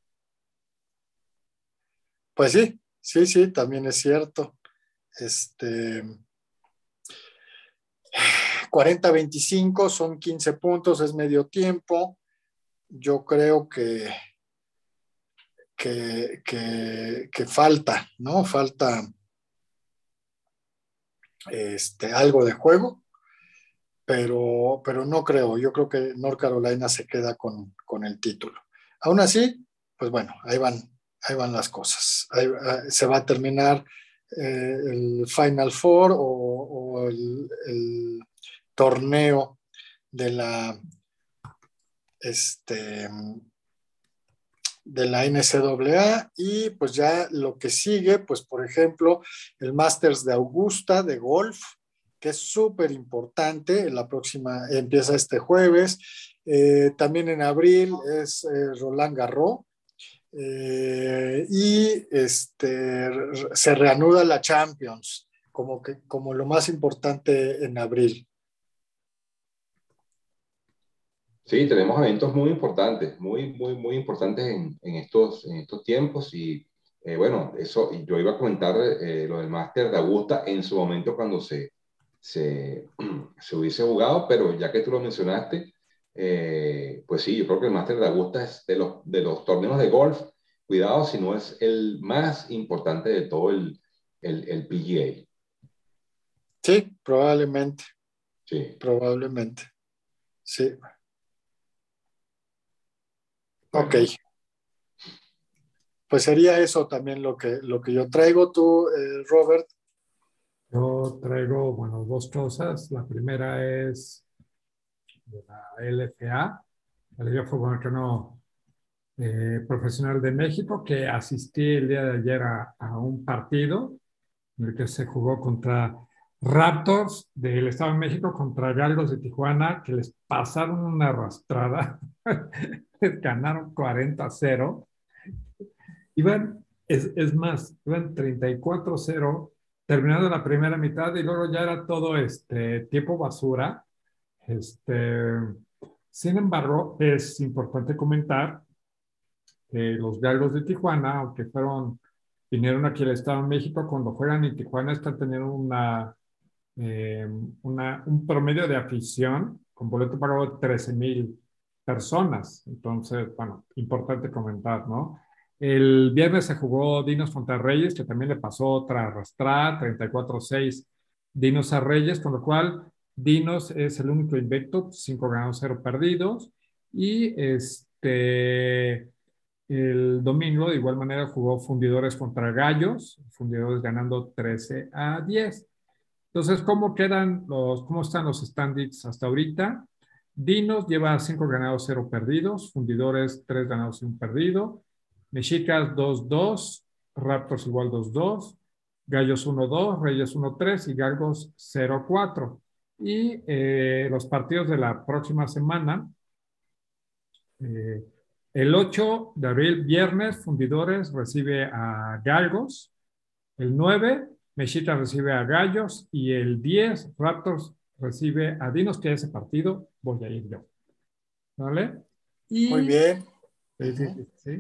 Pues sí, sí, sí, también es cierto. Este 40-25 son 15 puntos, es medio tiempo. Yo creo que, que, falta, ¿no? Falta este, algo de juego, pero, pero no creo. Yo creo que North Carolina se queda con, con el título. Aún así, pues bueno, ahí van ahí van las cosas. Ah, se va a terminar eh, el Final Four o, el, torneo de la este de la NCAA y pues ya lo que sigue, pues por ejemplo, el Masters de Augusta de golf, que es súper importante, la próxima empieza este jueves, eh, también en abril es eh, Roland Garros, eh, y este, se reanuda la Champions como, que, como lo más importante en abril. Sí, tenemos eventos muy importantes, muy, muy, muy importantes en, en estos, en estos tiempos y eh, bueno, eso, yo iba a comentar eh, lo del máster de Augusta en su momento cuando se, se, se hubiese jugado, pero ya que tú lo mencionaste, eh, pues sí, yo creo que el Master de Augusta es de los, de los torneos de golf, cuidado si no es el más importante de todo el, el, PGA. Sí, probablemente. Sí. Probablemente. Sí. Ok. Pues sería eso también lo que, lo que yo traigo. Tú, eh, Robert. Yo traigo, bueno, dos cosas. La primera es de la LFA, de Fútbol Americano eh, Profesional de México, que asistí el día de ayer a, un partido en el que se jugó contra Raptors del Estado de México contra Galgos de Tijuana, que les pasaron una arrastrada, les ganaron 40-0. Iban, es, es más, iban 34-0 terminando la primera mitad y luego ya era todo este tiempo basura este, sin embargo, es importante comentar que los galgos de Tijuana, aunque fueron, vinieron aquí al Estado de México, cuando juegan en Tijuana están teniendo una, eh, una un promedio de afición con boleto pagado de 13 mil personas. Entonces, bueno, importante comentar, ¿no? El viernes se jugó Dinos contra Reyes, que también le pasó otra arrastrada, 34-6 Dinos a Reyes, con lo cual Dinos es el único invicto, 5 ganados, 0 perdidos. Y este, el domingo, de igual manera, jugó Fundidores contra Gallos, Fundidores ganando 13 a 10. Entonces, ¿cómo quedan los, cómo están los standings hasta ahorita? Dinos lleva 5 ganados, 0 perdidos. Fundidores, 3 ganados y 1 perdido. Mexicas, 2-2. Raptors igual 2-2. Gallos 1-2, Reyes 1-3 y Galgos 0-4. Y eh, los partidos de la próxima semana. Eh, el 8 de abril, viernes, Fundidores recibe a Galgos. El 9, Mexicas recibe a Gallos. Y el 10, Raptors recibe a Dinos, que ese partido voy a ir yo. ¿Vale? Muy bien.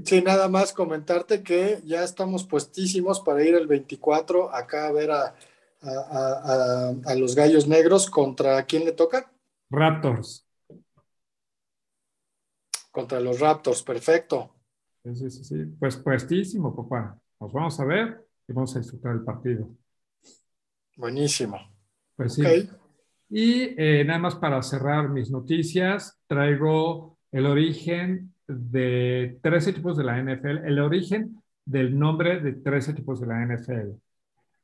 Sí, nada más comentarte que ya estamos puestísimos para ir el 24 acá a ver a, a, los gallos negros. ¿Contra quién le toca? Raptors. Contra los Raptors, perfecto. Sí, sí, sí. Pues puestísimo, papá. Nos vamos a ver y vamos a disfrutar el partido. Buenísimo. Pues sí. Y eh, nada más para cerrar mis noticias, traigo el origen de tres equipos de la NFL, el origen del nombre de tres equipos de la NFL.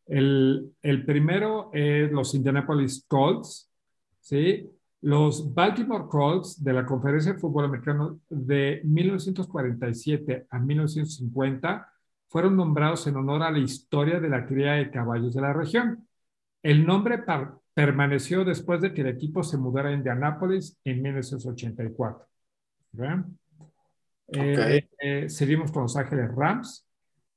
El, el primero es los Indianapolis Colts, ¿sí? Los Baltimore Colts de la Conferencia de Fútbol Americano de 1947 a 1950 fueron nombrados en honor a la historia de la cría de caballos de la región. El nombre permaneció después de que el equipo se mudara a Indianápolis en 1984. Eh, eh, seguimos con Los Ángeles Rams.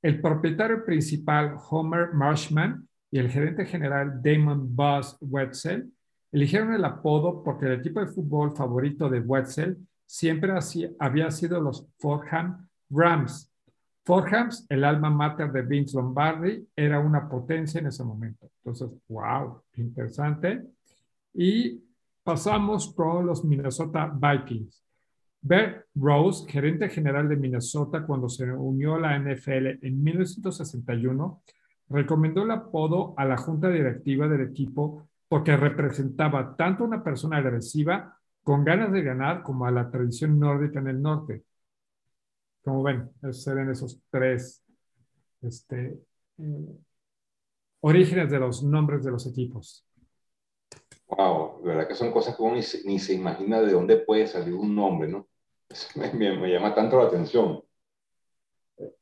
El propietario principal, Homer Marshman, y el gerente general, Damon Buzz Wetzel, eligieron el apodo porque el equipo de fútbol favorito de Wetzel siempre había sido los Fordham Rams. Fordham, el alma mater de Vince Lombardi, era una potencia en ese momento. Entonces, wow, interesante. Y pasamos con los Minnesota Vikings. Bert Rose, gerente general de Minnesota cuando se unió a la NFL en 1961, recomendó el apodo a la junta directiva del equipo porque representaba tanto a una persona agresiva con ganas de ganar como a la tradición nórdica en el norte. Como ven, serían esos tres este, eh, orígenes de los nombres de los equipos. Wow, de verdad que son cosas que uno ni se, imagina de dónde puede salir un nombre, ¿no? Me, llama tanto la atención.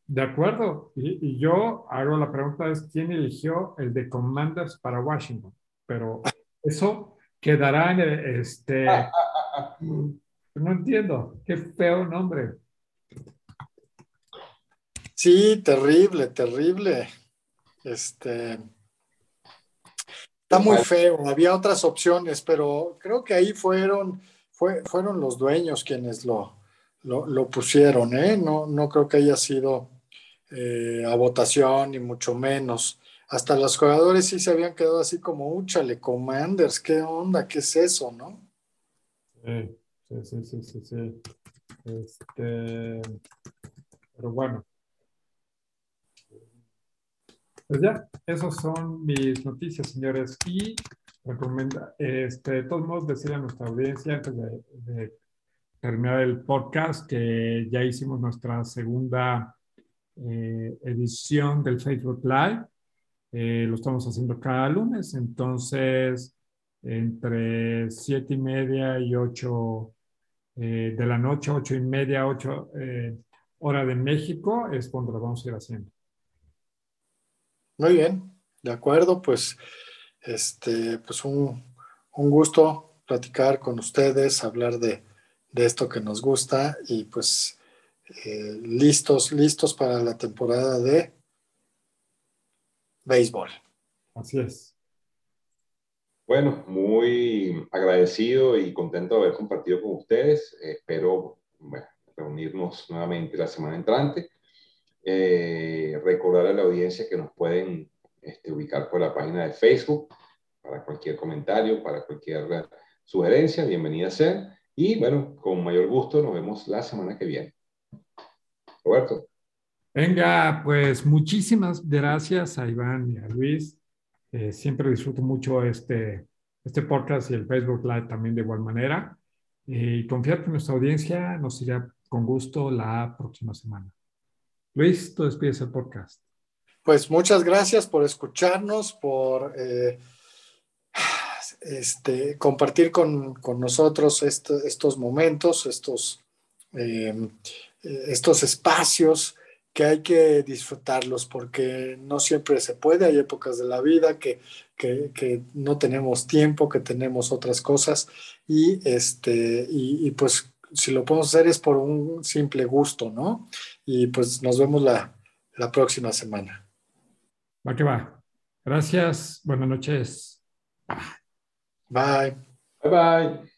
De acuerdo. Y, y, yo hago la pregunta es, ¿quién eligió el de Commanders para Washington? Pero eso quedará en este... no entiendo. Qué feo nombre. Sí, terrible, terrible. Este está muy feo. Había otras opciones, pero creo que ahí fueron, fue, fueron los dueños quienes lo, lo, pusieron, ¿eh? No, no creo que haya sido eh, a votación, ni mucho menos. Hasta los jugadores sí se habían quedado así como, úchale, Commanders, ¿qué onda? ¿Qué es eso, no? Sí, sí, sí, sí, sí. Este, pero bueno, pues ya, esas son mis noticias, señores. Y recomienda, este, de todos modos, decirle a nuestra audiencia antes de, terminar el podcast que ya hicimos nuestra segunda eh, edición del Facebook Live. Eh, lo estamos haciendo cada lunes, entonces entre siete y media y ocho eh, de la noche, ocho y media, ocho hora de México, es cuando lo vamos a ir haciendo. Muy bien, de acuerdo, pues, este, pues un, gusto platicar con ustedes, hablar de, esto que nos gusta y pues eh, listos, listos para la temporada de béisbol. Así es. Bueno, muy agradecido y contento de haber compartido con ustedes. espero reunirnos nuevamente la semana entrante eh, recordar a la audiencia que nos pueden este, ubicar por la página de Facebook para cualquier comentario, para cualquier sugerencia, bienvenida sea. Y bueno, con mayor gusto nos vemos la semana que viene. Roberto. Venga, pues muchísimas gracias a Iván y a Luis. Eh, siempre disfruto mucho este, este podcast y el Facebook Live también de igual manera. Eh, y confiar que nuestra audiencia nos siga con gusto la próxima semana. Luis, tú despides el podcast. Pues muchas gracias por escucharnos, por eh, este, compartir con, nosotros estos momentos, estos, em, estos espacios que hay que disfrutarlos porque no siempre se puede, hay épocas de la vida que, no tenemos tiempo, que tenemos otras cosas y, este, y, pues si lo podemos hacer es por un simple gusto, ¿no? Y pues nos vemos la, la próxima semana. Va que va. Gracias. Buenas noches. Bye. Bye bye.